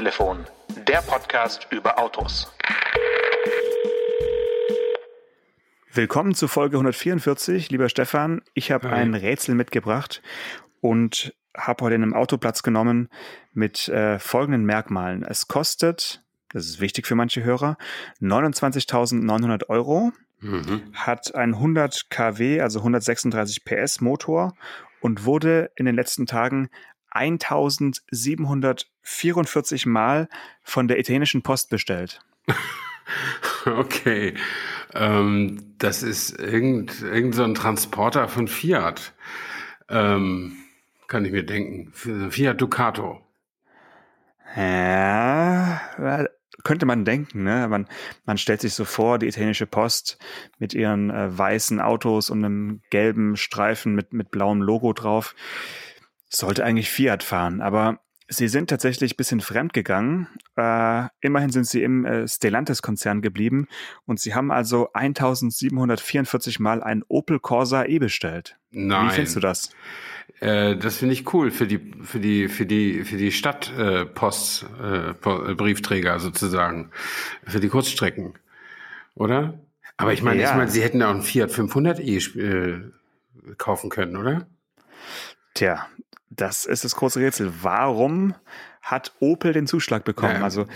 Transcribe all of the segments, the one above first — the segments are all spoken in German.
Autotelefon, der Podcast über Autos. Willkommen zu Folge 144, lieber Stefan. Ich habe ein Rätsel mitgebracht und habe heute in einem Auto Platz genommen mit äh, folgenden Merkmalen. Es kostet, das ist wichtig für manche Hörer, 29.900 Euro, Mhm. hat einen 100 kW, also 136 PS Motor und wurde in den letzten Tagen 1744 Mal von der italienischen Post bestellt. Okay. Ähm, das ist irgend, irgend so ein Transporter von Fiat. Ähm, kann ich mir denken. Fiat Ducato. Ja, könnte man denken, ne? Man, man stellt sich so vor, die italienische Post mit ihren äh, weißen Autos und einem gelben Streifen mit, mit blauem Logo drauf. Sollte eigentlich Fiat fahren, aber sie sind tatsächlich ein bisschen fremd gegangen. Äh, immerhin sind sie im äh, Stellantis-Konzern geblieben und sie haben also 1744 Mal ein Opel Corsa E bestellt. Nein. Wie findest du das? Äh, das finde ich cool für die für die für die für die Stadtpost äh, äh, äh, Briefträger sozusagen für die Kurzstrecken, oder? Aber ich meine, Ja. ich meine, sie hätten auch einen Fiat 500 e äh, kaufen können, oder? Tja, das ist das große Rätsel. Warum hat Opel den Zuschlag bekommen? Ja. Also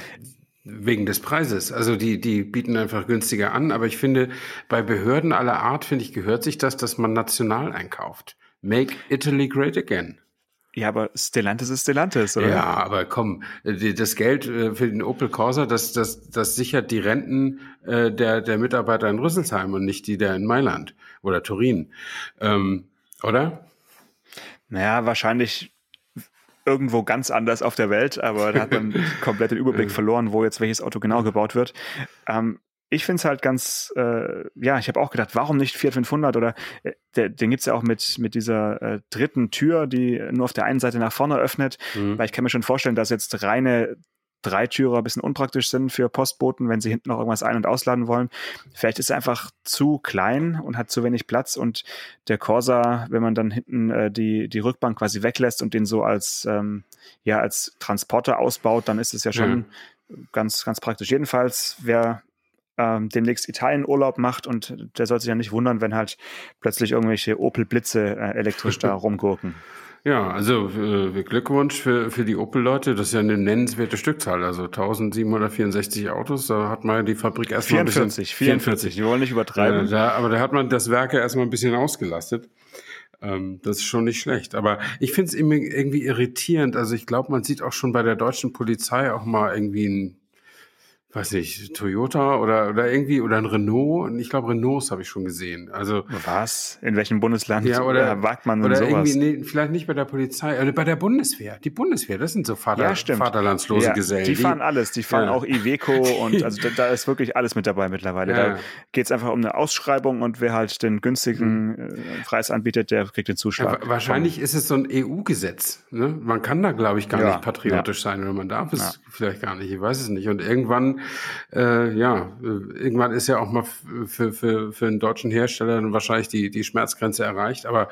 Wegen des Preises. Also die, die bieten einfach günstiger an. Aber ich finde, bei Behörden aller Art, finde ich, gehört sich das, dass man national einkauft. Make Italy great again. Ja, aber Stellantis ist Stellantis, oder? Ja, aber komm, das Geld äh, für den Opel Corsa, das, das, das sichert die Renten äh, der, der Mitarbeiter in Rüsselsheim und nicht die der in Mailand oder Turin. Ähm, oder? Naja, wahrscheinlich irgendwo ganz anders auf der Welt, aber da hat man komplett den Überblick verloren, wo jetzt welches Auto genau gebaut wird. Ähm, ich finde es halt ganz, äh, ja, ich habe auch gedacht, warum nicht Fiat 500 oder äh, der, den gibt's ja auch mit, mit dieser äh, dritten Tür, die nur auf der einen Seite nach vorne öffnet, Mhm. weil ich kann mir schon vorstellen, dass jetzt reine Dreitürer ein bisschen unpraktisch sind für Postboten, wenn sie hinten noch irgendwas ein- und ausladen wollen. Vielleicht ist er einfach zu klein und hat zu wenig Platz und der Corsa, wenn man dann hinten äh, die, die Rückbank quasi weglässt und den so als, ähm, ja, als Transporter ausbaut, dann ist es ja schon ganz, ganz praktisch. Jedenfalls, wer ähm, demnächst Italien Urlaub macht und der soll sich ja nicht wundern, wenn halt plötzlich irgendwelche Opel Blitze äh, elektrisch da rumgurken. Ja, also äh, Glückwunsch für, für die Opel-Leute. Das ist ja eine nennenswerte Stückzahl. Also 1764 Autos, da hat man die Fabrik erstmal ein 44, bisschen... 44, wir wollen nicht übertreiben. Äh, da, aber da hat man das Werk ja erstmal ein bisschen ausgelastet. Ähm, das ist schon nicht schlecht. Aber ich finde es irgendwie irritierend. Also ich glaube, man sieht auch schon bei der deutschen Polizei auch mal irgendwie ein, weiß nicht, Toyota oder, oder irgendwie, oder ein Renault. Und ich glaube, Renaults habe ich schon gesehen. Also Was? In welchem Bundesland ja, oder, wagt man denn oder sowas? irgendwie, nee, vielleicht nicht bei der Polizei, oder bei der Bundeswehr. Die Bundeswehr, das sind so Vater, Ja, vaterlandslose ja, Gesellen. Die fahren alles, die fahren Ja. auch Iveco und also da, da ist wirklich alles mit dabei mittlerweile. Da geht es einfach um eine Ausschreibung und wer halt den günstigen äh, Preis anbietet, der kriegt den Zuschlag. wa- wahrscheinlich ist es so ein EU-Gesetz. Ne? Man kann da, glaube ich, gar nicht patriotisch sein oder man darf es vielleicht gar nicht. Ich weiß es nicht. Und irgendwann, äh, ja, irgendwann ist ja auch mal für, für, für einen deutschen Hersteller dann wahrscheinlich die, die Schmerzgrenze erreicht. Aber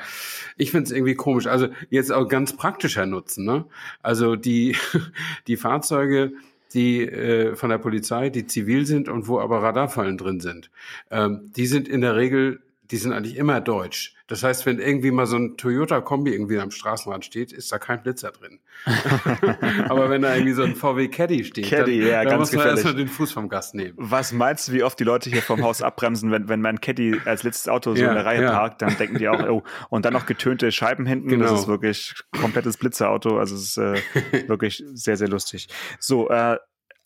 ich finde es irgendwie komisch. Also jetzt auch ganz praktischer Nutzen. Ne? Also die, die Fahrzeuge, die äh, von der Polizei, die zivil sind und wo aber Radarfallen drin sind, ähm, die sind in der Regel, die sind eigentlich immer deutsch. Das heißt, wenn irgendwie mal so ein Toyota-Kombi irgendwie am Straßenrand steht, ist da kein Blitzer drin. aber wenn da irgendwie so ein VW Caddy steht, Caddy, dann, ja, dann muss man erstmal den Fuß vom Gas nehmen. Was meinst du, wie oft die Leute hier vom Haus abbremsen, wenn, wenn mein Caddy als letztes Auto so Ja, in der Reihe ja. parkt, dann denken die auch, oh, und dann noch getönte Scheiben hinten, das Genau. ist wirklich komplettes Blitzerauto, also es ist äh, wirklich sehr, sehr lustig. So, äh,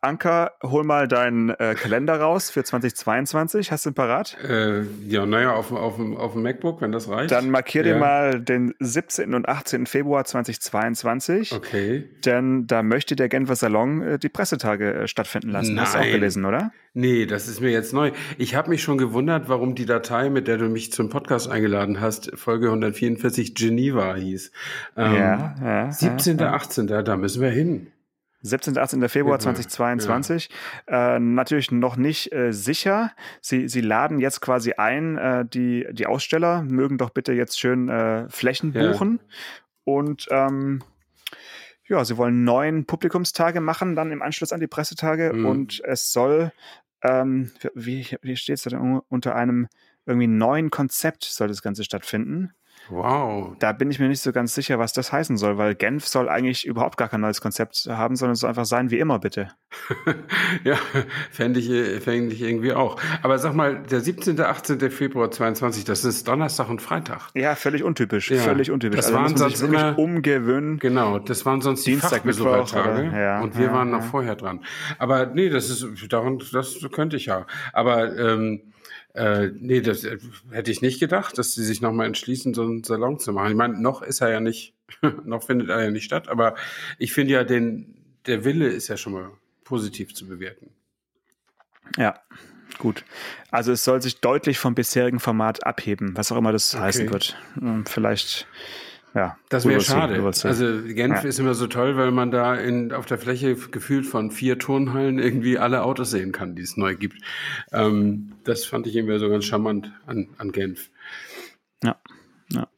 Anker, hol mal deinen äh, Kalender raus für 2022, hast du ihn parat? Äh, ja, naja, auf, dem- auf, auf dem MacBook, wenn das reicht. Dann markier dir Ja. mal den 17. und 18. Februar 2022. Okay. Denn da möchte der Genfer Salon äh, die Pressetage äh, stattfinden lassen. Hast du auch Nein. gelesen, oder? Nee, das ist mir jetzt neu. Ich habe mich schon gewundert, warum die Datei, mit der du mich zum Podcast eingeladen hast, Folge 144 Geneva hieß. Ähm, Ja, ja, 17., ja, ja. 18., da müssen wir hin. 17. 18. Februar Ja, 2022. Äh, natürlich noch nicht äh, sicher. Sie, Sie laden jetzt quasi ein, äh, die, die Aussteller mögen doch bitte jetzt schön äh, Flächen Ja. buchen. Und ähm, ja, sie wollen neun Publikumstage machen, dann im Anschluss an die Pressetage Mhm. und es soll, ähm, wie, wie steht es da denn, unter einem irgendwie neuen Konzept soll das Ganze stattfinden. Wow. Da bin ich mir nicht so ganz sicher, was das heißen soll, weil Genf soll eigentlich überhaupt gar kein neues Konzept haben, sondern es soll einfach sein wie immer, bitte. ja, fände ich, fände ich irgendwie auch. Aber sag mal, der 17., 18. Februar 22, das ist Donnerstag und Freitag. Ja, völlig untypisch. Ja, völlig untypisch. das also waren sonst wirklich immer- umgewöhnen. Genau, das waren sonst die Dienstag, Fachbesuchertage Mittwoch, oder- ja, und wir ja, waren noch vorher dran. Aber nee, das ist daran, das könnte ich ja. Aber ähm, äh, nee, das äh, hätte ich nicht gedacht, dass sie sich nochmal entschließen, so einen Salon zu machen. Ich meine, noch ist er ja nicht, noch findet er ja nicht statt, aber ich finde ja, den, der Wille ist ja schon mal positiv zu bewerten. Ja, gut. Also es soll sich deutlich vom bisherigen Format abheben, was auch immer das Okay. heißen wird. Hm, Vielleicht, ja. Das wäre schade. Also Genf Ja. ist immer so toll, weil man da in, auf der Fläche gefühlt von vier Turnhallen irgendwie alle Autos sehen kann, die es neu gibt. Ähm, das fand ich irgendwie so ganz charmant an, an Genf. Ja, ja.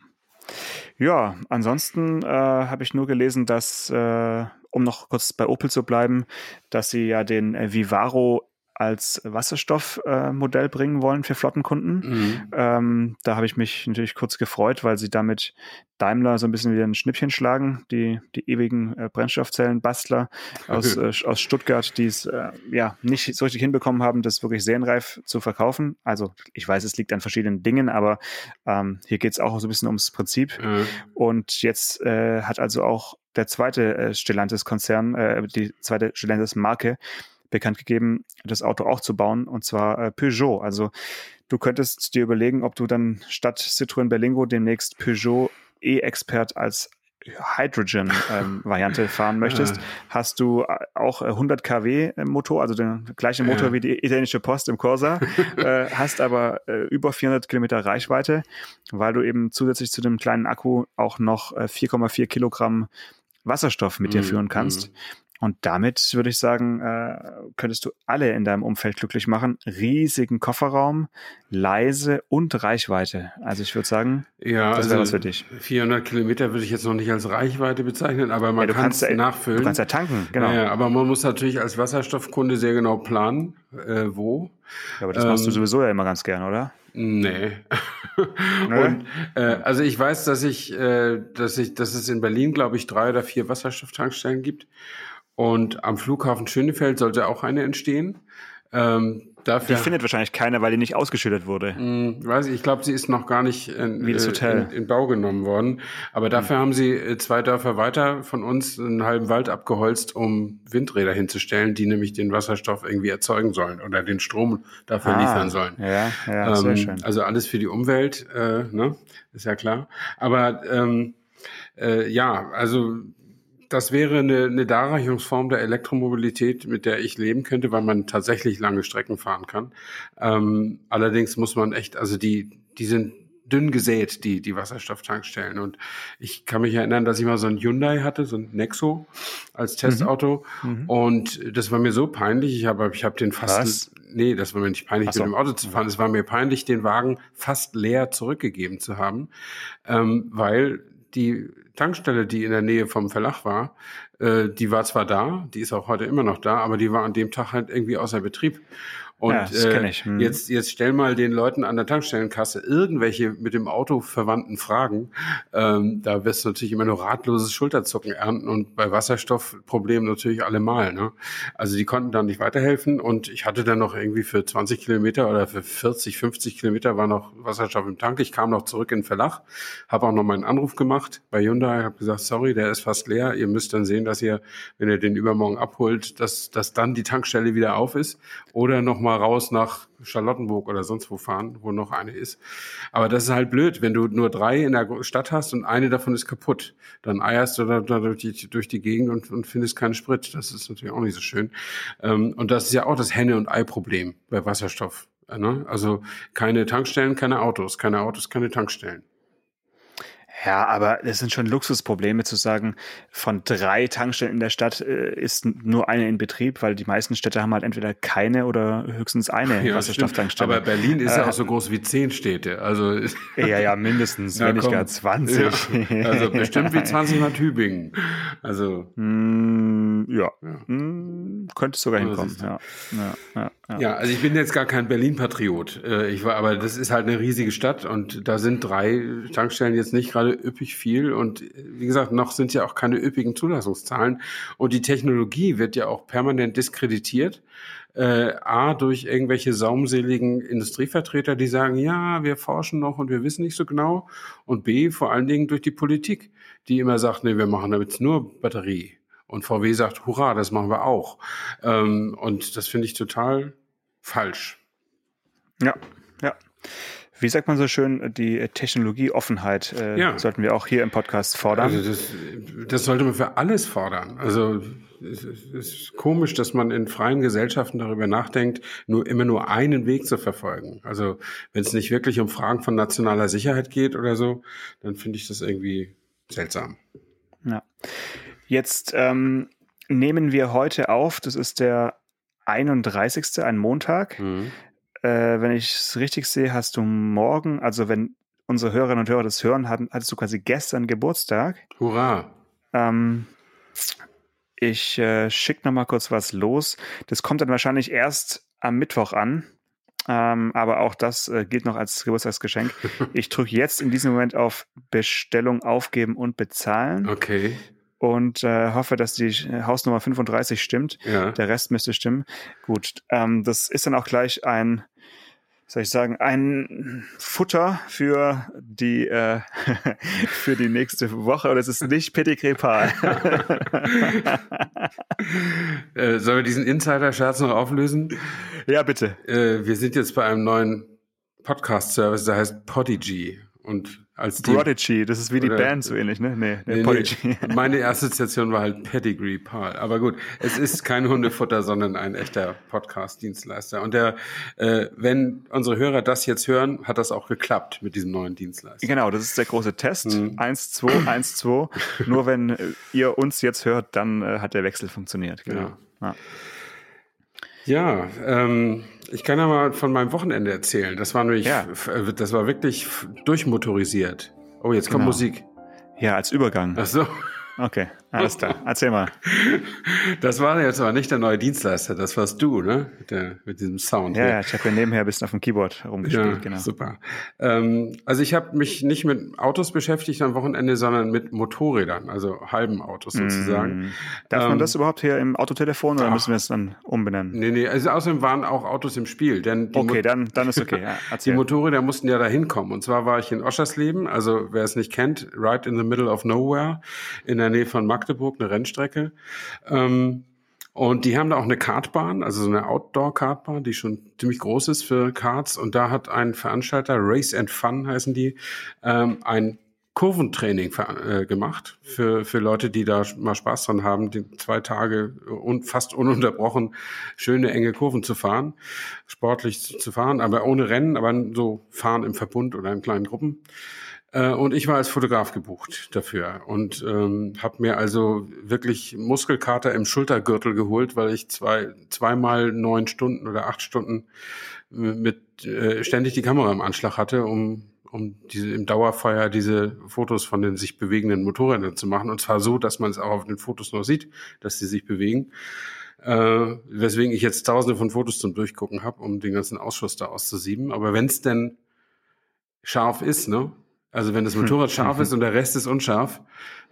Ja, ansonsten äh, habe ich nur gelesen, dass, äh, um noch kurz bei Opel zu bleiben, dass sie ja den äh, Vivaro als Wasserstoffmodell äh, bringen wollen für Flottenkunden. Mhm. Ähm, da habe ich mich natürlich kurz gefreut, weil sie damit Daimler so ein bisschen wieder ein Schnippchen schlagen, die, die ewigen äh, Brennstoffzellenbastler aus, äh, aus Stuttgart, die es äh, ja nicht so richtig hinbekommen haben, das wirklich serienreif zu verkaufen. Also ich weiß, es liegt an verschiedenen Dingen, aber ähm, hier geht es auch so ein bisschen ums Prinzip. Äh, Und jetzt äh, hat also auch der zweite äh, Stellantis-Konzern, äh, die zweite Stellantis-Marke bekannt gegeben, das Auto auch zu bauen, und zwar äh, Peugeot. Also du könntest dir überlegen, ob du dann statt Citroën Berlingo demnächst Peugeot E-Expert als Hydrogen-Variante fahren möchtest, Ah. hast du äh, auch äh, 100 kW Motor, also den gleichen Motor Ja. wie die italienische Post im Corsa, äh, hast aber äh, über 400 Kilometer Reichweite, weil du eben zusätzlich zu dem kleinen Akku auch noch äh, 4,4 Kilogramm Wasserstoff mit dir Mhm, führen kannst. Und damit würde ich sagen, äh, könntest du alle in deinem Umfeld glücklich machen. Riesigen Kofferraum, leise und Reichweite. Also ich würde sagen, ja, das also wäre was für dich. 400 Kilometer würde ich jetzt noch nicht als Reichweite bezeichnen, aber man Ja, kann es nachfüllen. Du kannst ja tanken, genau. Ja, aber man muss natürlich als Wasserstoffkunde sehr genau planen, äh, wo. Ja, aber das machst du Ähm, sowieso ja immer ganz gern, oder? Nee. Und äh, also ich weiß, dass ich, äh, dass ich, dass es in Berlin, glaube ich, drei oder vier Wasserstofftankstellen gibt. Und am Flughafen Schönefeld sollte auch eine entstehen. Ähm, Die dafür findet wahrscheinlich keiner, weil die nicht ausgeschüttet wurde. Hm, weiß ich, ich glaube, sie ist noch gar nicht in, Wie das äh, Hotel. In, in Bau genommen worden. Aber dafür haben sie äh, zwei Dörfer weiter von uns einen halben Wald abgeholzt, um Windräder hinzustellen, die nämlich den Wasserstoff irgendwie erzeugen sollen oder den Strom dafür Ah, liefern sollen. Ja, ja, sehr Ähm, schön. Also alles für die Umwelt, äh, ne? ist ja klar. Aber ähm, äh, ja, also das wäre eine, eine Darreichungsform der Elektromobilität, mit der ich leben könnte, weil man tatsächlich lange Strecken fahren kann. Ähm, allerdings muss man echt, also die, die sind dünn gesät, die, die Wasserstofftankstellen. Und ich kann mich erinnern, dass ich mal so ein Hyundai hatte, so ein Nexo als Testauto. Mhm. Und das war mir so peinlich. Ich habe ich hab den fast, Was? nee, das war mir nicht peinlich, so. mit dem Auto zu fahren. Es war mir peinlich, den Wagen fast leer zurückgegeben zu haben, ähm, weil die Tankstelle, die in der Nähe vom Verlag war, äh, die war zwar da, die ist auch heute immer noch da, aber die war an dem Tag halt irgendwie außer Betrieb. Und Ja, das kenn ich. Hm. jetzt, jetzt stell mal den Leuten an der Tankstellenkasse irgendwelche mit dem Auto verwandten Fragen. Ähm, da wirst du natürlich immer nur ratloses Schulterzucken ernten und bei Wasserstoffproblemen natürlich allemal. Ne? Also die konnten dann nicht weiterhelfen und ich hatte dann noch irgendwie für 20 Kilometer oder für 40, 50 Kilometer war noch Wasserstoff im Tank. Ich kam noch zurück in den Verlag, habe auch noch mal einen Anruf gemacht bei Hyundai, habe gesagt, sorry, der ist fast leer. Ihr müsst dann sehen, dass ihr, wenn ihr den übermorgen abholt, dass, dass dann die Tankstelle wieder auf ist oder noch mal raus nach Charlottenburg oder sonst wo fahren, wo noch eine ist. Aber das ist halt blöd, wenn du nur drei in der Stadt hast und eine davon ist kaputt. Dann eierst du da, da durch, die, durch die Gegend und, und findest keinen Sprit. Das ist natürlich auch nicht so schön. Ähm, und das ist ja auch das Henne- und Ei-Problem bei Wasserstoff. Ne? Also keine Tankstellen, keine Autos, keine Autos, keine Tankstellen. Ja, aber das sind schon Luxusprobleme zu sagen, von drei Tankstellen in der Stadt äh, ist nur eine in Betrieb, weil die meisten Städte haben halt entweder keine oder höchstens eine Ja, Wasserstofftankstelle. Aber Berlin ist ja Äh, auch so groß wie zehn Städte. Also, Ja, ja, mindestens, Ja, wenn nicht gar 20. Ja, also bestimmt wie 20 mal Tübingen. Also, Mm, ja, Ja. Mm, könnte sogar hinkommen. Ja, ja, ja. ja, also ich bin jetzt gar kein Berlin-Patriot. Äh, Ich war, aber das ist halt eine riesige Stadt und da sind drei Tankstellen jetzt nicht gerade üppig viel. Und äh, wie gesagt, noch sind ja auch keine üppigen Zulassungszahlen. Und die Technologie wird ja auch permanent diskreditiert. Äh, A, durch irgendwelche saumseligen Industrievertreter, die sagen, ja, wir forschen noch und wir wissen nicht so genau. Und B, vor allen Dingen durch die Politik, die immer sagt, nee, wir machen damit nur Batterie. Und VW sagt, hurra, das machen wir auch. Ähm, und das finde ich total falsch. Ja, ja. Wie sagt man so schön, die Technologieoffenheit äh, Ja. sollten wir auch hier im Podcast fordern. Also das, das sollte man für alles fordern. Also es ist- es ist komisch, dass man in freien Gesellschaften darüber nachdenkt, nur immer nur einen Weg zu verfolgen. Also wenn es nicht wirklich um Fragen von nationaler Sicherheit geht oder so, dann finde ich das irgendwie seltsam. Ja. Jetzt ähm, nehmen wir heute auf, das ist der 31. ein Montag. Mhm. Äh, wenn ich es richtig sehe, hast du morgen, also wenn unsere Hörerinnen und Hörer das hören, hatten, hattest du quasi gestern Geburtstag. Hurra. Ähm, ich äh, schicke noch mal kurz was los. Das kommt dann wahrscheinlich erst am Mittwoch an. Ähm, aber auch das äh, gilt noch als Geburtstagsgeschenk. Ich drücke jetzt in diesem Moment auf Bestellung aufgeben und bezahlen Okay. Und äh, hoffe, dass die Hausnummer 35 stimmt. Ja. Der Rest müsste stimmen. Gut, ähm, das ist dann auch gleich ein, soll ich sagen, ein Futter für die äh, für die nächste Woche. Und es ist nicht Petit Crepal. Äh, sollen wir diesen Insider-Scherz noch auflösen? ja, bitte. Äh, wir sind jetzt bei einem neuen Podcast-Service, der heißt Podigy. Und als die, Prodigy, das ist wie die Oder- Band so ähnlich, ne? Nee, nee, Nee, meine Assoziation war halt Pedigree Pal. Aber gut, es ist kein Hundefutter, sondern ein echter Podcast-Dienstleister. Und der, äh, wenn unsere Hörer das jetzt hören, hat das auch geklappt mit diesem neuen Dienstleister. Genau, das ist der große Test. Mhm. 1, 2, 1, 2. Nur wenn äh, ihr uns jetzt hört, dann äh, hat der Wechsel funktioniert. Genau. Ja. Ja, ähm, ich kann ja mal von meinem Wochenende erzählen. Das war nämlich, Ja. äh, das war wirklich durchmotorisiert. Oh, jetzt kommt Genau. Musik. ja, als Übergang. Ach so. Okay, alles klar. Erzähl mal. Das war jetzt aber nicht der neue Dienstleister, das warst du, ne? Mit, der, mit diesem Sound. Ja, hier. ja, ich habe ja nebenher ein bisschen auf dem Keyboard rumgespielt, Ja, genau. super. Ähm, also ich habe mich nicht mit Autos beschäftigt am Wochenende, sondern mit Motorrädern, also halben Autos sozusagen. Mm. Darf man Ähm, das überhaupt hier im Autotelefon oder ach. müssen wir es dann umbenennen? Nee, nee, also außerdem waren auch Autos im Spiel, denn die, Okay, Mo dann, dann ist okay. Ja, die. Motorräder mussten ja da hinkommen. Und zwar war ich in Oschersleben, also wer es nicht kennt, right in the middle of nowhere, in der Nähe von Magdeburg, eine Rennstrecke. Ähm, und die haben da auch eine Kartbahn, also so eine Outdoor-Kartbahn, die schon ziemlich groß ist für Karts. Und da hat ein Veranstalter, Race and Fun heißen die, ähm, ein Kurventraining ver- äh, gemacht für, für Leute, die da mal Spaß dran haben, die zwei Tage un, fast ununterbrochen schöne enge Kurven zu fahren, sportlich zu, zu fahren, aber ohne Rennen, aber so fahren im Verbund oder in kleinen Gruppen. Äh, Und ich war als Fotograf gebucht dafür und ähm, habe mir also wirklich Muskelkater im Schultergürtel geholt, weil ich zwei, zweimal neun Stunden oder acht Stunden mit äh, ständig die Kamera im Anschlag hatte, um um diese im Dauerfeuer diese Fotos von den sich bewegenden Motorrädern zu machen. Und zwar so, dass man es auch auf den Fotos noch sieht, dass sie sich bewegen. Äh, weswegen ich jetzt tausende von Fotos zum Durchgucken habe, um den ganzen Ausschuss da auszusieben. Aber wenn es denn scharf ist, ne? Also wenn das Motorrad scharf ist und der Rest ist unscharf,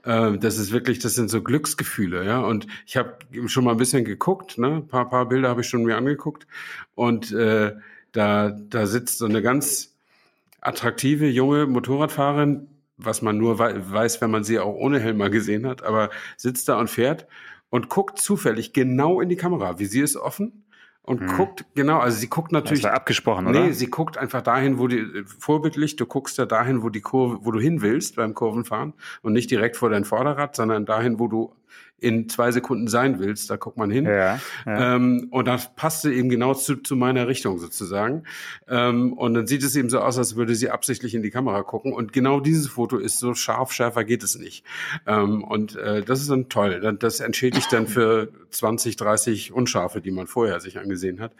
äh, das ist wirklich, das sind so Glücksgefühle, ja. Und ich habe schon mal ein bisschen geguckt, ne? Ein paar, paar Bilder habe ich schon mir angeguckt. Und äh, da, da sitzt so eine ganz attraktive junge Motorradfahrerin, was man nur wei weiß, wenn man sie auch ohne Helm mal gesehen hat, aber sitzt da und fährt und guckt zufällig genau in die Kamera. Visier ist offen und Hm. guckt genau, also sie guckt Das natürlich war abgesprochen, oder? Nee, sie guckt einfach dahin, wo die, vorbildlich, du guckst ja dahin, wo die Kurve, wo du hin willst beim Kurvenfahren und nicht direkt vor dein Vorderrad, sondern dahin, wo du in zwei Sekunden sein willst, da guckt man hin. Ja, ja. Ähm, und das passte eben genau zu, zu meiner Richtung sozusagen. Ähm, und dann sieht es eben so aus, als würde sie absichtlich in die Kamera gucken. Und genau dieses Foto ist so scharf, schärfer geht es nicht. Ähm, und äh, das ist dann toll. Das entschädigt dann für 20, 30 Unscharfe, die man vorher sich angesehen hat.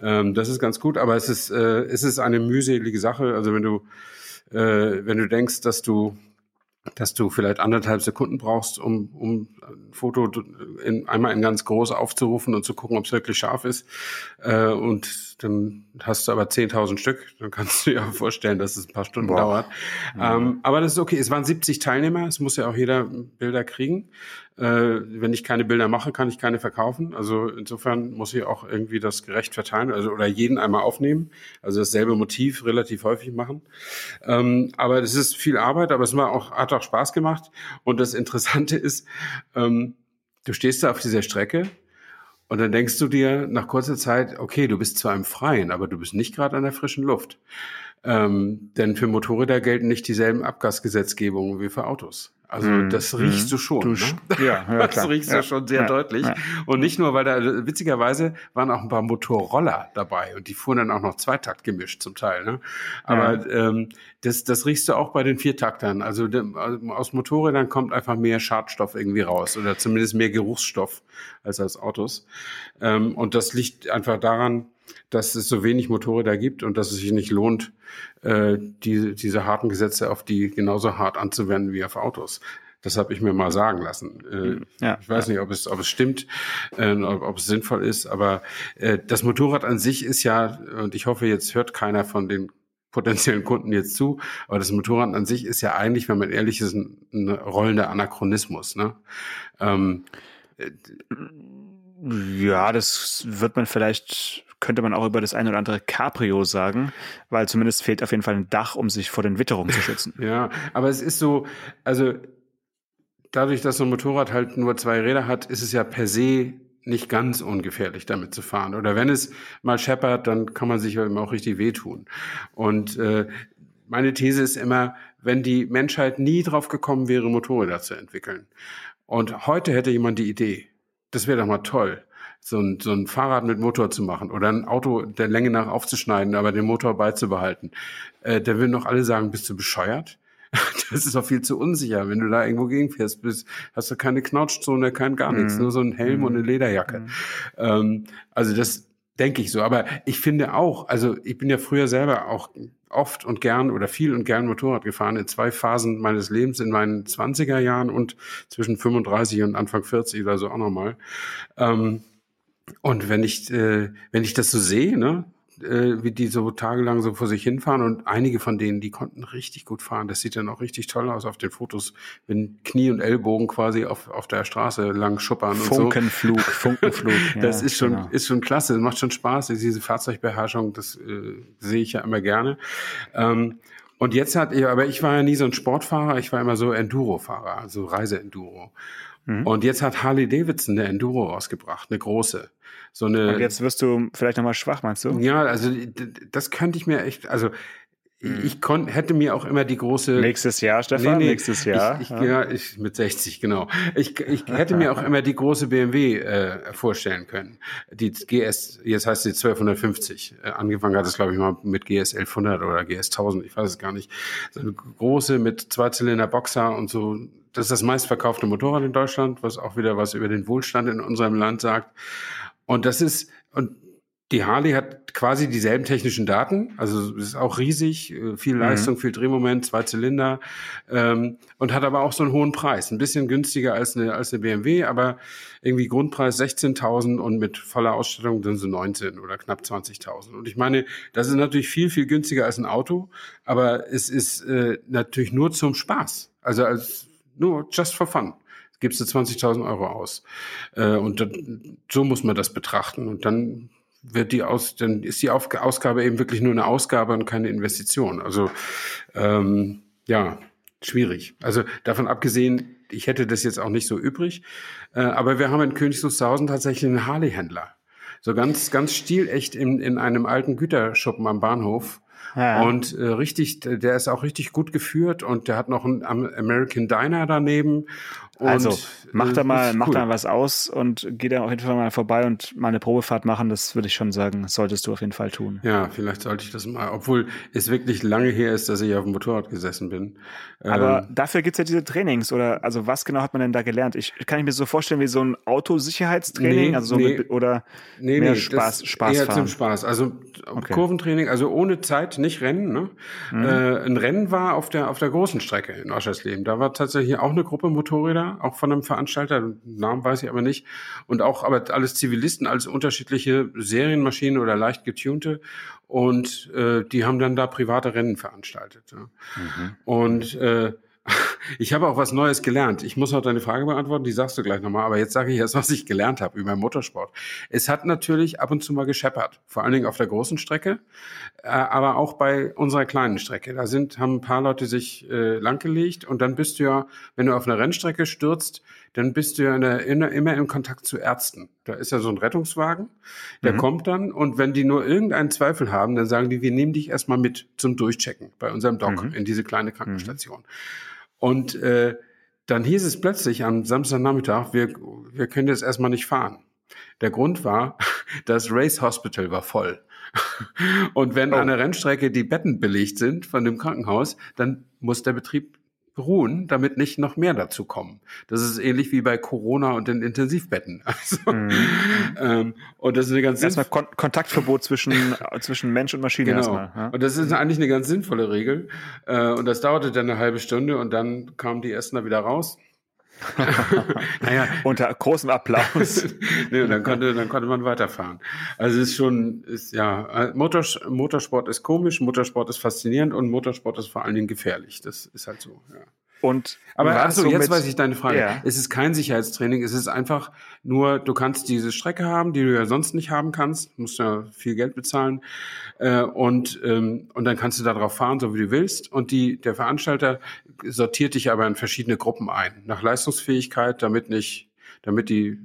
Ähm, das ist ganz gut, aber es ist, äh, es ist eine mühselige Sache. Also wenn du, äh, wenn du denkst, dass du dass du vielleicht anderthalb Sekunden brauchst, um, um ein Foto in, einmal in ganz groß aufzurufen und zu gucken, ob es wirklich scharf ist. Äh, und dann hast du aber 10.000 Stück. Dann kannst du dir auch vorstellen, dass es ein paar Stunden Boah. dauert. Ja. Ähm, aber das ist okay. Es waren 70 Teilnehmer. Es muss ja auch jeder Bilder kriegen. Äh, wenn ich keine Bilder mache, kann ich keine verkaufen. Also insofern muss ich auch irgendwie das gerecht verteilen, also oder jeden einmal aufnehmen. Also dasselbe Motiv relativ häufig machen. Ähm, aber es ist viel Arbeit, aber es war auch, hat auch Spaß gemacht. Und das Interessante ist, ähm, du stehst da auf dieser Strecke und dann denkst du dir nach kurzer Zeit, okay, du bist zwar im Freien, aber du bist nicht gerade an der frischen Luft. Ähm, denn für Motorräder gelten nicht dieselben Abgasgesetzgebungen wie für Autos. Also mm, das riechst mm, du schon. Du, ne? Ja, ja das riechst ja, du schon sehr ja, deutlich. Und nicht nur, weil da witzigerweise waren auch ein paar Motorroller dabei und die fuhren dann auch noch Zweitakt gemischt zum Teil. Ne? Aber ähm, das, das riechst du auch bei den Viertaktern. Also, also aus Motorrädern kommt einfach mehr Schadstoff irgendwie raus oder zumindest mehr Geruchsstoff als aus Autos. Ähm, und das liegt einfach daran, dass es so wenig Motorräder gibt und dass es sich nicht lohnt, äh, die, diese harten Gesetze auf die genauso hart anzuwenden wie auf Autos. Das habe ich mir mal sagen lassen. Äh, hm, ja, ich weiß ja. nicht, ob es, ob es stimmt, äh, ob, ob, es sinnvoll ist, aber äh, das Motorrad an sich ist ja, und ich hoffe, jetzt hört keiner von den potenziellen Kunden jetzt zu, aber das Motorrad an sich ist ja eigentlich, wenn man ehrlich ist, ein, ein rollender Anachronismus. Ne? Ähm, äh, ja, das wird man vielleicht könnte man auch über das eine oder andere Cabrio sagen, weil zumindest fehlt auf jeden Fall ein Dach, um sich vor den Witterungen zu schützen. ja, aber es ist so, also dadurch, dass so ein Motorrad halt nur zwei Räder hat, ist es ja per se nicht ganz ungefährlich, damit zu fahren. Oder wenn es mal scheppert, dann kann man sich eben auch richtig wehtun. Und äh, meine These ist immer, wenn die Menschheit nie drauf gekommen wäre, Motorräder zu entwickeln, und heute hätte jemand die Idee, das wäre doch mal toll, so ein, so ein Fahrrad mit Motor zu machen oder ein Auto der Länge nach aufzuschneiden, aber den Motor beizubehalten, äh, da würden doch alle sagen, bist du bescheuert? Das ist doch viel zu unsicher. Wenn du da irgendwo gegenfährst, bist, hast du keine Knautschzone, kein gar nichts, mhm. nur so ein Helm mhm. und eine Lederjacke. Mhm. Ähm, also das denke ich so. Aber ich finde auch, also ich bin ja früher selber auch oft und gern oder viel und gern Motorrad gefahren in zwei Phasen meines Lebens, in meinen 20er Jahren und zwischen 35 und Anfang 40 oder so auch nochmal. Ähm, und wenn ich, äh, wenn ich das so sehe, ne, äh, wie die so tagelang so vor sich hinfahren und einige von denen, die konnten richtig gut fahren. Das sieht dann auch richtig toll aus auf den Fotos, wenn Knie und Ellbogen quasi auf, auf der Straße lang schuppern Funkenflug, und so. Funkenflug. Funkenflug. das ist schon, genau. ist schon klasse. Das macht schon Spaß. Diese Fahrzeugbeherrschung, das äh, sehe ich ja immer gerne. Ähm, und jetzt hat, aber ich war ja nie so ein Sportfahrer, ich war immer so Enduro-Fahrer, also Reise-Enduro. Mhm. Und jetzt hat Harley Davidson eine Enduro rausgebracht, eine große. So eine. Und jetzt wirst du vielleicht nochmal schwach, meinst du? Ja, also das könnte ich mir echt, also mhm. ich konnte, hätte mir auch immer die große. Nächstes Jahr, Stefan, nee, nee, nächstes Jahr. Ich, ich, ja. ja. ich, mit 60, genau. Ich, ich hätte mir auch immer die große BMW äh, vorstellen können. Die GS, jetzt heißt sie 1250. Äh, angefangen hat es, glaube ich, mal mit GS 1100 oder GS 1000, ich weiß es gar nicht. So eine große mit Zweizylinder Boxer und so das ist das meistverkaufte Motorrad in Deutschland, was auch wieder was über den Wohlstand in unserem Land sagt. Und das ist, und die Harley hat quasi dieselben technischen Daten, also ist auch riesig, äh, viel mhm. Leistung, mhm. viel Drehmoment, zwei Zylinder ähm, und hat aber auch so einen hohen Preis, ein bisschen günstiger als eine als eine BMW, aber irgendwie Grundpreis 16.000 und mit voller Ausstattung sind sie 19 oder knapp 20.000. Und ich meine, das ist natürlich viel viel günstiger als ein Auto, aber es ist äh, natürlich nur zum Spaß, also als nur just for fun. Gibst du 20.000 Euro aus. Äh, und dann, so muss man das betrachten. Und dann wird die aus, dann ist die Ausgabe eben wirklich nur eine Ausgabe und keine Investition. Also ähm, ja, schwierig. Also davon abgesehen, ich hätte das jetzt auch nicht so übrig. Äh, aber wir haben in Königs tatsächlich einen Harley-Händler. So ganz, ganz stilecht in, in einem alten Güterschuppen am Bahnhof. Ja. Und äh, richtig, der ist auch richtig gut geführt und der hat noch einen American Diner daneben Also mach da mal, mach cool. da was aus und geh da auf jeden Fall mal vorbei und mal eine Probefahrt machen. Das würde ich schon sagen, solltest du auf jeden Fall tun. Ja, vielleicht sollte ich das mal, obwohl es wirklich lange her ist, dass ich auf dem Motorrad gesessen bin. Aber ähm, dafür gibt's ja diese Trainings oder also was genau hat man denn da gelernt? Ich kann ich mir so vorstellen wie so ein Autosicherheitstraining, nee, also so nee, mit, oder nee, mehr nee, Spaß, Spaß eher fahren. zum Spaß. Also okay. Kurventraining, also ohne Zeit, nicht Rennen. Ne? Mhm. Äh, ein Rennen war auf der auf der großen Strecke in Oschersleben. Da war tatsächlich auch eine Gruppe Motorräder auch von einem Veranstalter, Namen weiß ich aber nicht. Und auch aber alles Zivilisten, alles unterschiedliche Serienmaschinen oder leicht getunte. Und äh, die haben dann da private Rennen veranstaltet. Ja. Mhm. Und äh, ich habe auch was Neues gelernt. Ich muss noch deine Frage beantworten, die sagst du gleich nochmal, aber jetzt sage ich erst, was ich gelernt habe über Motorsport. Es hat natürlich ab und zu mal gescheppert, vor allen Dingen auf der großen Strecke, äh, aber auch bei unserer kleinen Strecke. Da sind, haben ein paar Leute sich äh, langgelegt und dann bist du ja, wenn du auf einer Rennstrecke stürzt, dann bist du ja in der, in immer im Kontakt zu Ärzten. Da ist ja so ein Rettungswagen, der mhm. kommt dann und wenn die nur irgendeinen Zweifel haben, dann sagen die, wir nehmen dich erstmal mit zum Durchchecken bei unserem Doc mhm. in diese kleine Krankenstation. Mhm. Und äh, dann hieß es plötzlich am Samstagnachmittag, wir, wir können jetzt erstmal nicht fahren. Der Grund war, das Race Hospital war voll. Und wenn oh. an der Rennstrecke die Betten belegt sind von dem Krankenhaus, dann muss der Betrieb ruhen, damit nicht noch mehr dazu kommen. Das ist ähnlich wie bei Corona und den Intensivbetten. Also, mhm. ähm, und das ist eine ganz erstmal Kon Kontaktverbot zwischen zwischen Mensch und Maschine genau. erstmal. Ja? Und das ist eigentlich eine ganz sinnvolle Regel. Äh, und das dauerte dann eine halbe Stunde und dann kamen die Ersten da wieder raus. naja. Unter großem Applaus. nee, dann konnte, dann konnte man weiterfahren. Also es ist schon, ist, ja, Motors, Motorsport ist komisch, Motorsport ist faszinierend und Motorsport ist vor allen Dingen gefährlich. Das ist halt so, ja. Und aber also jetzt weiß ich deine Frage. Ja. Es ist kein Sicherheitstraining, es ist einfach nur, du kannst diese Strecke haben, die du ja sonst nicht haben kannst, musst ja viel Geld bezahlen äh, und ähm, und dann kannst du da drauf fahren, so wie du willst. Und die der Veranstalter sortiert dich aber in verschiedene Gruppen ein nach Leistungsfähigkeit, damit nicht, damit die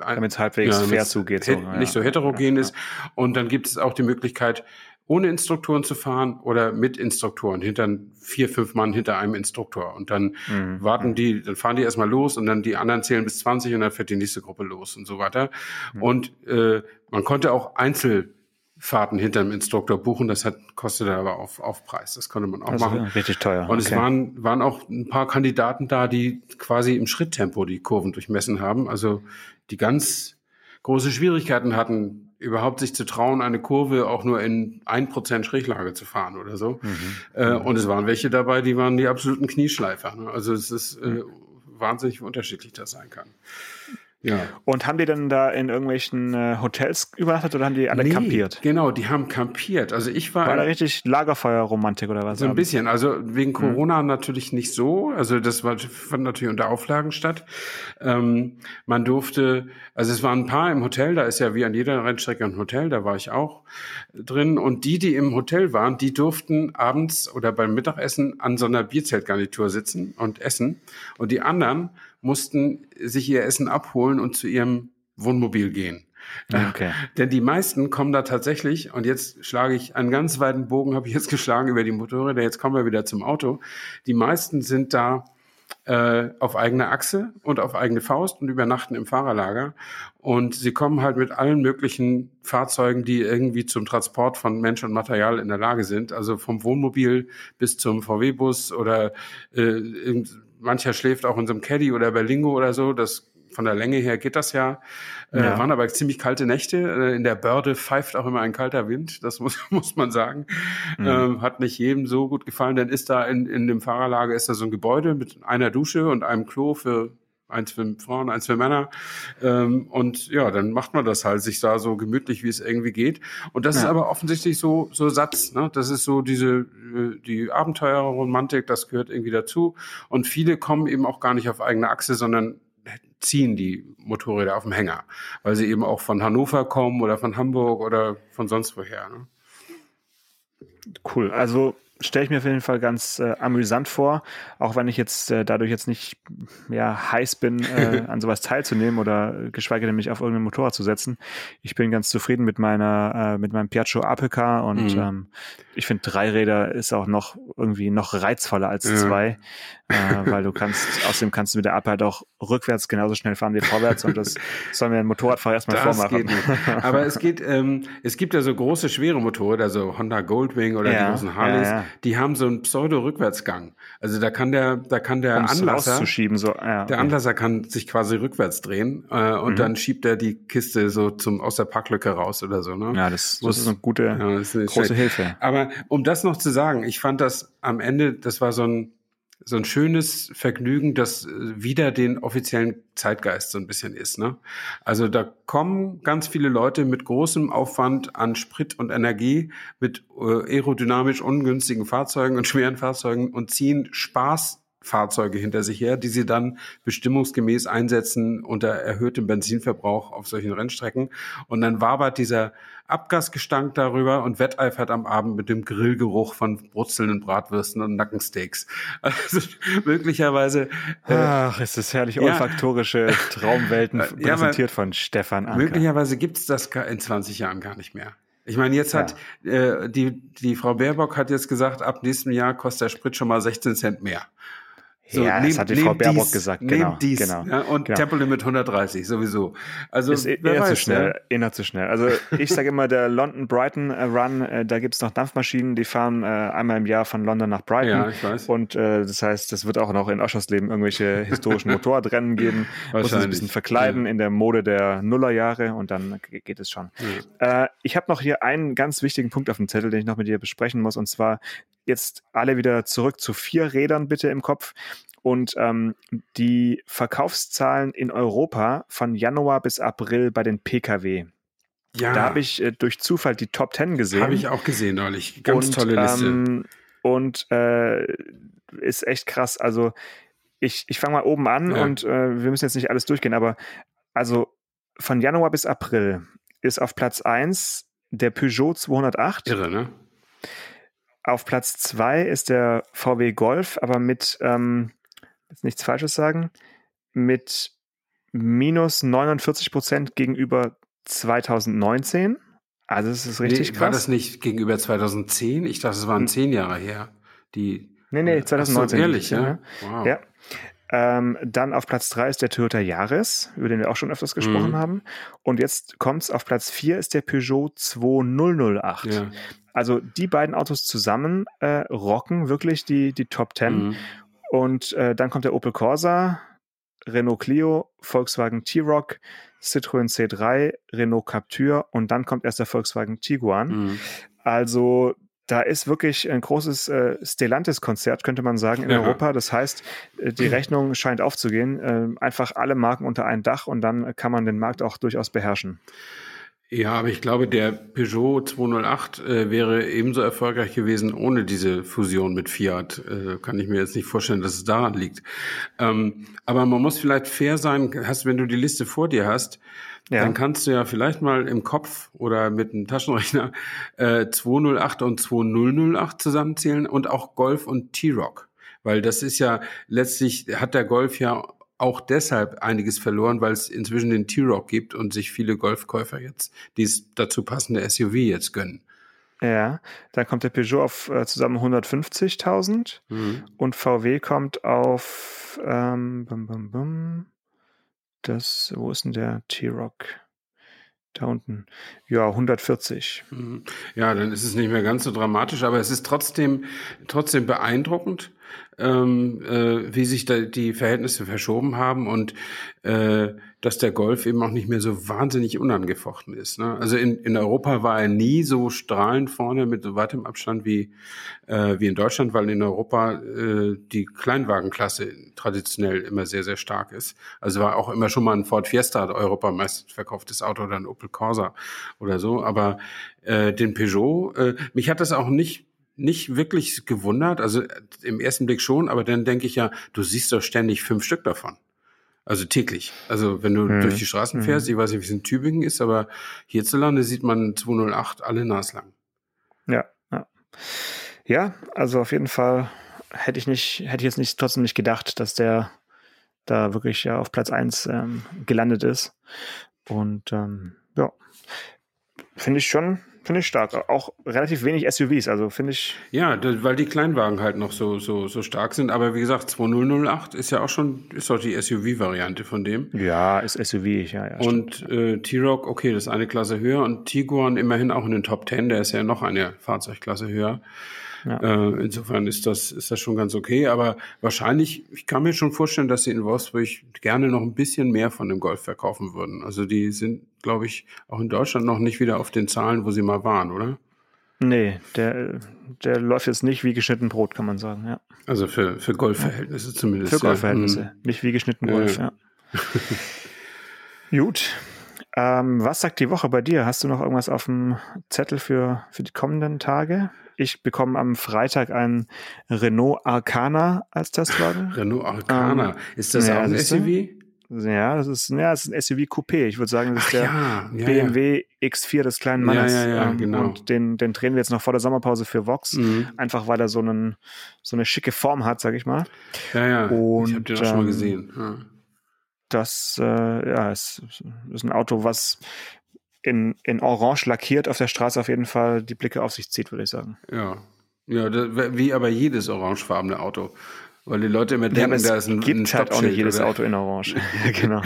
damit es halbwegs ja, fair zugeht, so, nicht so heterogen ja, ist. Und dann gibt es auch die Möglichkeit, ohne Instruktoren zu fahren oder mit Instruktoren, hinter vier, fünf Mann hinter einem Instruktor. Und dann mhm. warten mhm. die, dann fahren die erstmal los und dann die anderen zählen bis 20 und dann fährt die nächste Gruppe los und so weiter. Mhm. Und äh, man konnte auch Einzelfahrten hinter dem Instruktor buchen, das hat, kostete aber auf, auf Preis. Das konnte man auch also machen. Richtig teuer. Und okay. es waren, waren auch ein paar Kandidaten da, die quasi im Schritttempo die Kurven durchmessen haben. Also die ganz große Schwierigkeiten hatten, überhaupt sich zu trauen, eine Kurve auch nur in ein Prozent Schräglage zu fahren oder so. Mhm. Äh, und es waren welche dabei, die waren die absoluten Knieschleifer. Ne? Also es ist äh, wahnsinnig unterschiedlich das sein kann. Ja. Und haben die dann da in irgendwelchen äh, Hotels übernachtet oder haben die alle nee, kampiert? Genau, die haben kampiert. Also ich war. War da richtig Lagerfeuerromantik oder was? So ein bisschen. Also wegen hm. Corona mhm. natürlich nicht so. Also das war, fand natürlich unter Auflagen statt. Ähm, man durfte, also es waren ein paar im Hotel, da ist ja wie an jeder Rennstrecke ein Hotel, da war ich auch drin. Und die, die im Hotel waren, die durften abends oder beim Mittagessen an so einer Bierzeltgarnitur sitzen und essen. Und die anderen mussten sich ihr Essen abholen und zu ihrem Wohnmobil gehen. Okay. Denn die meisten kommen da tatsächlich, und jetzt schlage ich einen ganz weiten Bogen, habe ich jetzt geschlagen über die Motorräder, jetzt kommen wir wieder zum Auto. Die meisten sind da äh, auf eigene Achse und auf eigene Faust und übernachten im Fahrerlager. Und sie kommen halt mit allen möglichen Fahrzeugen, die irgendwie zum Transport von Mensch und Material in der Lage sind. Also vom Wohnmobil bis zum VW-Bus oder äh, mancher schläft auch in so einem Caddy oder Berlingo oder so. Das von der Länge her geht das ja. Äh, ja. waren aber ziemlich kalte Nächte. Äh, in der Börde pfeift auch immer ein kalter Wind, das muss, muss man sagen. Mhm. Ähm, hat nicht jedem so gut gefallen. Dann ist da in, in dem Fahrerlager ist da so ein Gebäude mit einer Dusche und einem Klo für eins für Frauen, eins für Männer. Ähm, und ja, dann macht man das halt, sich da so gemütlich, wie es irgendwie geht. Und das ja. ist aber offensichtlich so, so Satz. Ne? Das ist so diese, äh, die Abenteuerromantik, das gehört irgendwie dazu. Und viele kommen eben auch gar nicht auf eigene Achse, sondern ziehen die Motorräder auf dem Hänger, weil sie eben auch von Hannover kommen oder von Hamburg oder von sonst woher. Ne? Cool. Also stelle ich mir auf jeden Fall ganz äh, amüsant vor, auch wenn ich jetzt äh, dadurch jetzt nicht ja, heiß bin, äh, an sowas teilzunehmen oder geschweige denn mich auf irgendein Motorrad zu setzen. Ich bin ganz zufrieden mit meiner, äh, mit meinem Piaggio APK und mhm. ähm, ich finde Dreiräder ist auch noch irgendwie noch reizvoller als ja. zwei, äh, weil du kannst, außerdem kannst du mit der AP halt auch rückwärts genauso schnell fahren wie vorwärts und das soll mir ein Motorradfahrer erstmal das vormachen. Aber es geht, ähm, es gibt ja so große, schwere Motorräder, also Honda Goldwing oder ja, die großen Harleys, ja, die haben so einen Pseudo-Rückwärtsgang. Also da kann der, da kann der Um's Anlasser, so. ja, okay. der Anlasser kann sich quasi rückwärts drehen äh, und mhm. dann schiebt er die Kiste so zum aus der Packlücke raus oder so. Ne? Ja, das, das ist eine gute ja, eine große. Hilfe. Aber um das noch zu sagen, ich fand das am Ende, das war so ein so ein schönes Vergnügen, das äh, wieder den offiziellen Zeitgeist so ein bisschen ist. Ne? Also da kommen ganz viele Leute mit großem Aufwand an Sprit und Energie, mit äh, aerodynamisch ungünstigen Fahrzeugen und schweren Fahrzeugen und ziehen Spaß Fahrzeuge hinter sich her, die sie dann bestimmungsgemäß einsetzen unter erhöhtem Benzinverbrauch auf solchen Rennstrecken. Und dann wabert dieser Abgasgestank darüber und wetteifert am Abend mit dem Grillgeruch von brutzelnden Bratwürsten und Nackensteaks. Also möglicherweise. Äh, Ach, es ist herrlich olfaktorische ja, Traumwelten präsentiert ja, von Stefan Anker. Möglicherweise gibt's das in 20 Jahren gar nicht mehr. Ich meine, jetzt hat ja. äh, die, die Frau Baerbock hat jetzt gesagt, ab nächstem Jahr kostet der Sprit schon mal 16 Cent mehr. So, ja, nehm, das hat die Frau Baerbock dies, gesagt. Genau, dies, genau, ja, und genau. Tempolimit 130 sowieso. Also ist wer eher weiß, zu schnell, ja. eher zu schnell. Also ich sage immer, der London Brighton äh, Run, äh, da gibt's noch Dampfmaschinen, die fahren äh, einmal im Jahr von London nach Brighton. Ja, ich weiß. Und äh, das heißt, es wird auch noch in Oschersleben irgendwelche historischen Motorradrennen geben. Muss ein bisschen verkleiden ja. in der Mode der Nullerjahre und dann geht es schon. Äh, ich habe noch hier einen ganz wichtigen Punkt auf dem Zettel, den ich noch mit dir besprechen muss, und zwar jetzt alle wieder zurück zu vier Rädern bitte im Kopf. Und ähm, die Verkaufszahlen in Europa von Januar bis April bei den Pkw. Ja. Da habe ich äh, durch Zufall die Top 10 gesehen. Habe ich auch gesehen neulich. Ganz und, tolle Liste. Ähm, und äh, ist echt krass. Also ich, ich fange mal oben an ja. und äh, wir müssen jetzt nicht alles durchgehen, aber also von Januar bis April ist auf Platz 1 der Peugeot 208. Irre, ne? Auf Platz 2 ist der VW Golf, aber mit ähm, jetzt nichts Falsches sagen, mit minus 49 Prozent gegenüber 2019. Also es ist richtig nee, krass. War das nicht gegenüber 2010? Ich dachte, es waren zehn Jahre her. Die, nee, nee, 2019. So, ehrlich, ja? Wow. ja. Ähm, dann auf Platz 3 ist der Toyota Yaris, über den wir auch schon öfters gesprochen mhm. haben. Und jetzt kommt es auf Platz 4 ist der Peugeot 2008. Ja. Also die beiden Autos zusammen äh, rocken wirklich die, die Top 10. Mhm. Und äh, dann kommt der Opel Corsa, Renault Clio, Volkswagen T-Roc, Citroën C3, Renault Captur und dann kommt erst der Volkswagen Tiguan. Mhm. Also da ist wirklich ein großes äh, Stellantis-Konzert, könnte man sagen, in ja. Europa. Das heißt, äh, die Rechnung scheint aufzugehen. Äh, einfach alle Marken unter ein Dach und dann kann man den Markt auch durchaus beherrschen. Ja, aber ich glaube, der Peugeot 208 äh, wäre ebenso erfolgreich gewesen ohne diese Fusion mit Fiat. Äh, kann ich mir jetzt nicht vorstellen, dass es daran liegt. Ähm, aber man muss vielleicht fair sein, hast, wenn du die Liste vor dir hast, ja. dann kannst du ja vielleicht mal im Kopf oder mit einem Taschenrechner äh, 208 und 2008 zusammenzählen und auch Golf und T-Rock. Weil das ist ja letztlich, hat der Golf ja auch deshalb einiges verloren, weil es inzwischen den T-Rock gibt und sich viele Golfkäufer jetzt dies dazu passende SUV jetzt gönnen. Ja, dann kommt der Peugeot auf äh, zusammen 150.000 mhm. und VW kommt auf ähm, bum, bum, bum, das, wo ist denn der T-Rock? Da unten. Ja, 140. Mhm. Ja, dann ist es nicht mehr ganz so dramatisch, aber es ist trotzdem, trotzdem beeindruckend, ähm, äh, wie sich da die Verhältnisse verschoben haben und äh, dass der Golf eben auch nicht mehr so wahnsinnig unangefochten ist. Ne? Also in, in Europa war er nie so strahlend vorne mit so weitem Abstand wie, äh, wie in Deutschland, weil in Europa äh, die Kleinwagenklasse traditionell immer sehr, sehr stark ist. Also war auch immer schon mal ein Ford Fiesta Europa meist verkauftes Auto oder ein Opel Corsa oder so. Aber äh, den Peugeot, äh, mich hat das auch nicht nicht wirklich gewundert, also im ersten Blick schon, aber dann denke ich ja, du siehst doch ständig fünf Stück davon. Also täglich. Also wenn du mhm. durch die Straßen fährst, mhm. ich weiß nicht, wie es in Tübingen ist, aber hierzulande sieht man 208 alle naslang. Ja, ja. Ja, also auf jeden Fall hätte ich nicht, hätte ich jetzt nicht trotzdem nicht gedacht, dass der da wirklich ja auf Platz 1 ähm, gelandet ist. Und ähm, ja, finde ich schon, finde ich stark. Auch relativ wenig SUVs, also finde ich. Ja, weil die Kleinwagen halt noch so, so, so stark sind. Aber wie gesagt, 2008 ist ja auch schon, ist doch die SUV-Variante von dem. Ja, ist SUV, ja, ja. Und äh, T-Rock, okay, das ist eine Klasse höher. Und Tiguan immerhin auch in den Top 10, der ist ja noch eine Fahrzeugklasse höher. Ja. Äh, insofern ist das, ist das schon ganz okay. Aber wahrscheinlich, ich kann mir schon vorstellen, dass sie in Wolfsburg gerne noch ein bisschen mehr von dem Golf verkaufen würden. Also die sind, glaube ich, auch in Deutschland noch nicht wieder auf den Zahlen, wo sie mal waren, oder? Nee, der, der läuft jetzt nicht wie geschnitten Brot, kann man sagen, ja. Also für, für Golfverhältnisse zumindest. Für Golfverhältnisse, ja. nicht wie geschnitten Golf, ja. Gut. Ähm, was sagt die Woche bei dir? Hast du noch irgendwas auf dem Zettel für, für die kommenden Tage? Ich bekomme am Freitag einen Renault Arcana als Testwagen. Renault Arcana. Ähm, ist das ja, auch ein SUV? Ja, das ist, ja, das ist ein SUV Coupé. Ich würde sagen, das ist der ja, ja, BMW ja. X4 des kleinen Mannes. Ja, ja, ja, ähm, genau. Und den, den drehen wir jetzt noch vor der Sommerpause für Vox. Mhm. Einfach weil er so, einen, so eine schicke Form hat, sag ich mal. Ja, ja. Und, ich habe den auch schon mal ähm, gesehen. Das äh, ja, ist, ist ein Auto, was in, in Orange lackiert auf der Straße auf jeden Fall die Blicke auf sich zieht, würde ich sagen. Ja. Ja, wie aber jedes orangefarbene Auto. Weil die Leute immer denken, ja, da ist ein, gibt ein halt auch nicht jedes oder? Auto in Orange. genau.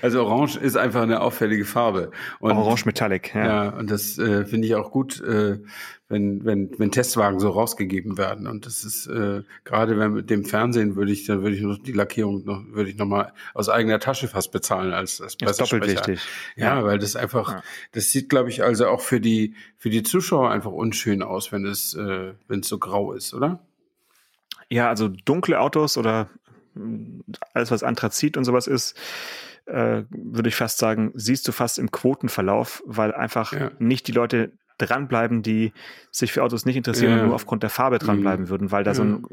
Also Orange ist einfach eine auffällige Farbe. Und, Orange Metallic, ja. Ja, und das äh, finde ich auch gut, äh, wenn, wenn, wenn Testwagen so rausgegeben werden. Und das ist äh, gerade wenn mit dem Fernsehen würde ich, dann würde ich noch die Lackierung noch, würde ich noch mal aus eigener Tasche fast bezahlen als, als Das ist doppelt wichtig. Ja, ja, weil das einfach, ja. das sieht, glaube ich, also auch für die, für die Zuschauer einfach unschön aus, wenn es, äh, wenn es so grau ist, oder? Ja, also dunkle Autos oder alles, was Anthrazit und sowas ist, äh, würde ich fast sagen, siehst du fast im Quotenverlauf, weil einfach ja. nicht die Leute dranbleiben, die sich für Autos nicht interessieren ja. und nur aufgrund der Farbe dranbleiben mhm. würden, weil da ja. so ein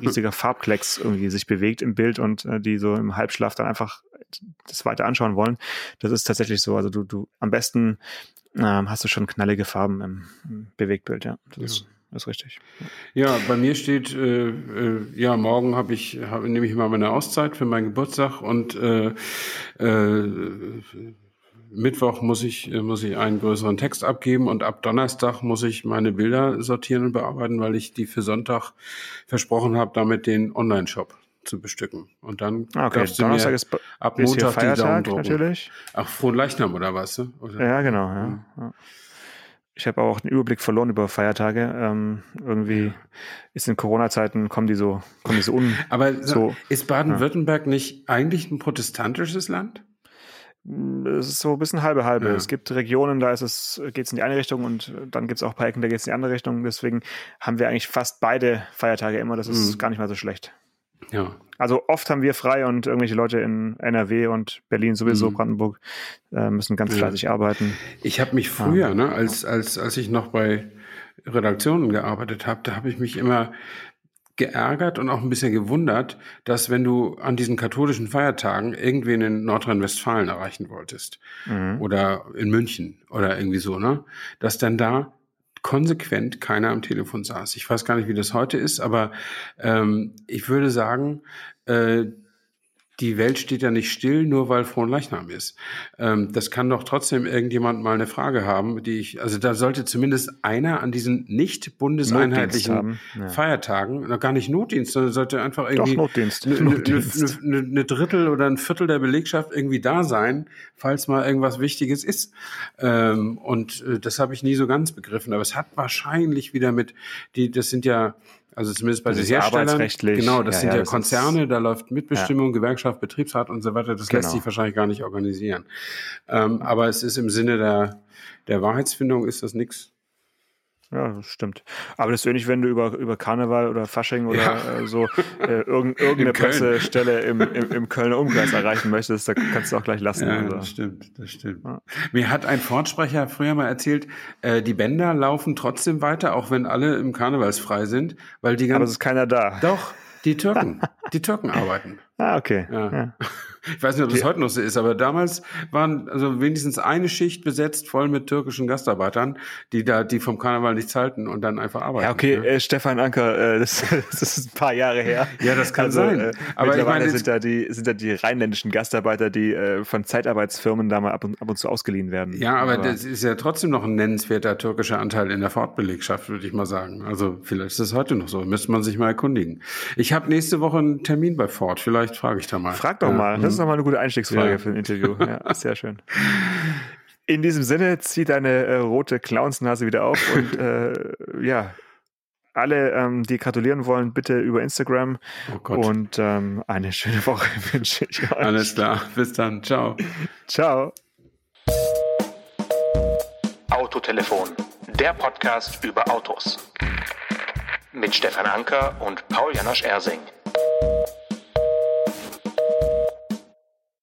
riesiger Farbklecks irgendwie sich bewegt im Bild und äh, die so im Halbschlaf dann einfach das weiter anschauen wollen. Das ist tatsächlich so. Also du, du am besten ähm, hast du schon knallige Farben im, im Bewegtbild, ja. Das ist ist richtig. Ja, bei mir steht, äh, äh, ja, morgen habe ich, hab, nehme ich mal meine Auszeit für meinen Geburtstag und äh, äh, Mittwoch muss ich, muss ich einen größeren Text abgeben und ab Donnerstag muss ich meine Bilder sortieren und bearbeiten, weil ich die für Sonntag versprochen habe, damit den Online-Shop zu bestücken. Und dann ah, okay. darfst Donnerstag ist ab Montag Feiertag, die Daumen drucken. natürlich. Ach, frohen Leichnam oder was? Oder? Ja, genau. Ja. ja ich habe auch den Überblick verloren über Feiertage. Ähm, irgendwie ist in Corona-Zeiten kommen die so, kommen die so un. Aber so, ist Baden-Württemberg ja. nicht eigentlich ein protestantisches Land? Es ist so ein bisschen halbe halbe. Ja. Es gibt Regionen, da ist es, geht es in die eine Richtung und dann gibt es auch ein paar Ecken, da geht es in die andere Richtung. Deswegen haben wir eigentlich fast beide Feiertage immer. Das ist mhm. gar nicht mal so schlecht. Ja. Also oft haben wir frei und irgendwelche Leute in NRW und Berlin sowieso, mhm. Brandenburg, äh, müssen ganz fleißig ja. arbeiten. Ich habe mich früher, ja. ne, als, als, als ich noch bei Redaktionen gearbeitet habe, da habe ich mich immer geärgert und auch ein bisschen gewundert, dass wenn du an diesen katholischen Feiertagen irgendwen in Nordrhein-Westfalen erreichen wolltest mhm. oder in München oder irgendwie so, ne, dass dann da konsequent keiner am Telefon saß. Ich weiß gar nicht, wie das heute ist, aber ähm, ich würde sagen, äh, die Welt steht ja nicht still, nur weil Fronleichnam ist. Ähm, das kann doch trotzdem irgendjemand mal eine Frage haben, die ich, also da sollte zumindest einer an diesen nicht bundeseinheitlichen ja. Feiertagen, noch gar nicht Notdienst, sondern sollte einfach irgendwie. Eine, Notdienst. Eine, eine, eine, Drittel oder ein Viertel der Belegschaft irgendwie da sein, falls mal irgendwas Wichtiges ist. Ähm, und äh, das habe ich nie so ganz begriffen, aber es hat wahrscheinlich wieder mit, die, das sind ja also zumindest bei den Herstellern. Genau, das ja, sind ja, ja das Konzerne, ist, da läuft Mitbestimmung, ja. Gewerkschaft, Betriebsrat und so weiter. Das genau. lässt sich wahrscheinlich gar nicht organisieren. Ähm, aber es ist im Sinne der, der Wahrheitsfindung ist das nichts ja, das stimmt. Aber das ist ähnlich, wenn du über, über Karneval oder Fasching oder ja. äh, so äh, irgend, irgendeine Pressestelle im, im, im Kölner Umkreis erreichen möchtest, da kannst du auch gleich lassen. Ja, also. das stimmt, das stimmt. Ja. Mir hat ein Fortsprecher früher mal erzählt, äh, die Bänder laufen trotzdem weiter, auch wenn alle im Karnevalsfrei sind, weil die ganzen. Aber es ist keiner da. Doch, die Türken. die Türken arbeiten. Ah, okay. Ja. Ich weiß nicht, ob das heute noch so ist, aber damals waren also wenigstens eine Schicht besetzt, voll mit türkischen Gastarbeitern, die da, die vom Karneval nichts halten und dann einfach arbeiten. Ja, okay, ne? äh, Stefan Anker, äh, das, das, ist ein paar Jahre her. Ja, das kann also, sein. Äh, aber mittlerweile ich meine, sind da die, sind da die rheinländischen Gastarbeiter, die äh, von Zeitarbeitsfirmen da mal ab und, ab und zu ausgeliehen werden. Ja, aber, aber das ist ja trotzdem noch ein nennenswerter türkischer Anteil in der Fortbelegschaft, würde ich mal sagen. Also vielleicht ist das heute noch so. Müsste man sich mal erkundigen. Ich habe nächste Woche einen Termin bei Ford. Vielleicht frage ich da mal. Frag doch mal. Das ist doch mal eine gute Einstiegsfrage ja. für ein Interview. Ja, sehr schön. In diesem Sinne, zieh deine äh, rote Clownsnase wieder auf und äh, ja, alle, ähm, die gratulieren wollen, bitte über Instagram. Oh und ähm, eine schöne Woche wünsche ich euch. Alles klar, bis dann. Ciao. Ciao. Autotelefon, der Podcast über Autos. Mit Stefan Anker und Paul Janosch Ersing.